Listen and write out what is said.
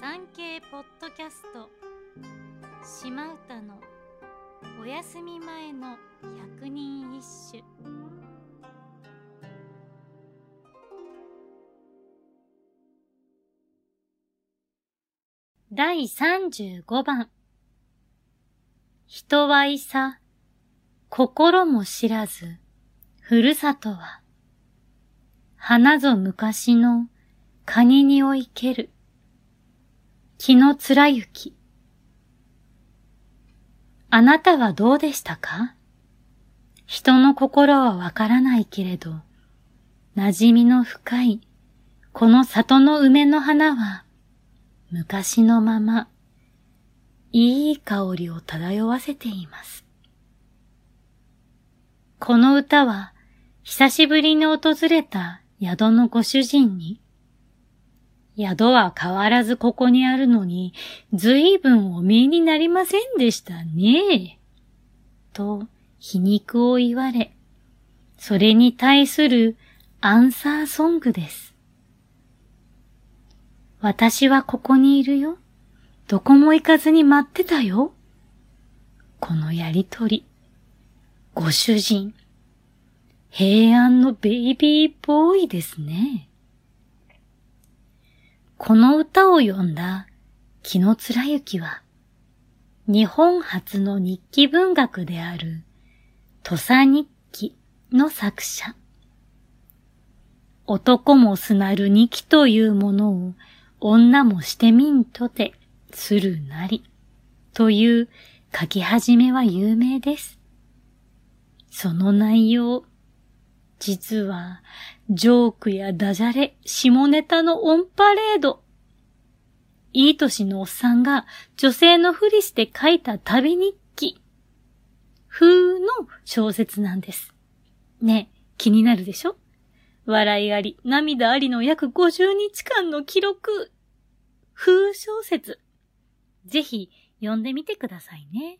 産経ポッドキャスト。島唄のお休み前の百人一首。第35番。人はいさ心も知らず。ふるさとは。花ぞ昔のカニにおいける。気の貫雪。あなたはどうでしたか？人の心はわからないけれど、馴染みの深い、この里の梅の花は、昔のまま、いい香りを漂わせています。この歌は、久しぶりに訪れた宿のご主人に、宿は変わらずここにあるのに、ずいぶんお見えになりませんでしたね。と、皮肉を言われ、それに対するアンサーソングです。私はここにいるよ。どこも行かずに待ってたよ。このやりとり。ご主人。平安のベイビーボーイですね。この歌を読んだ木野貫之は、日本初の日記文学である土佐日記の作者。男もすなる日記というものを女もしてみんとてするなりという書き始めは有名です。その内容、実は、ジョークやダジャレ、下ネタのオンパレード。いい年のおっさんが女性のふりして書いた旅日記。風の小説なんです。ね気になるでしょ？笑いあり、涙ありの約50日間の記録。風小説。ぜひ読んでみてくださいね。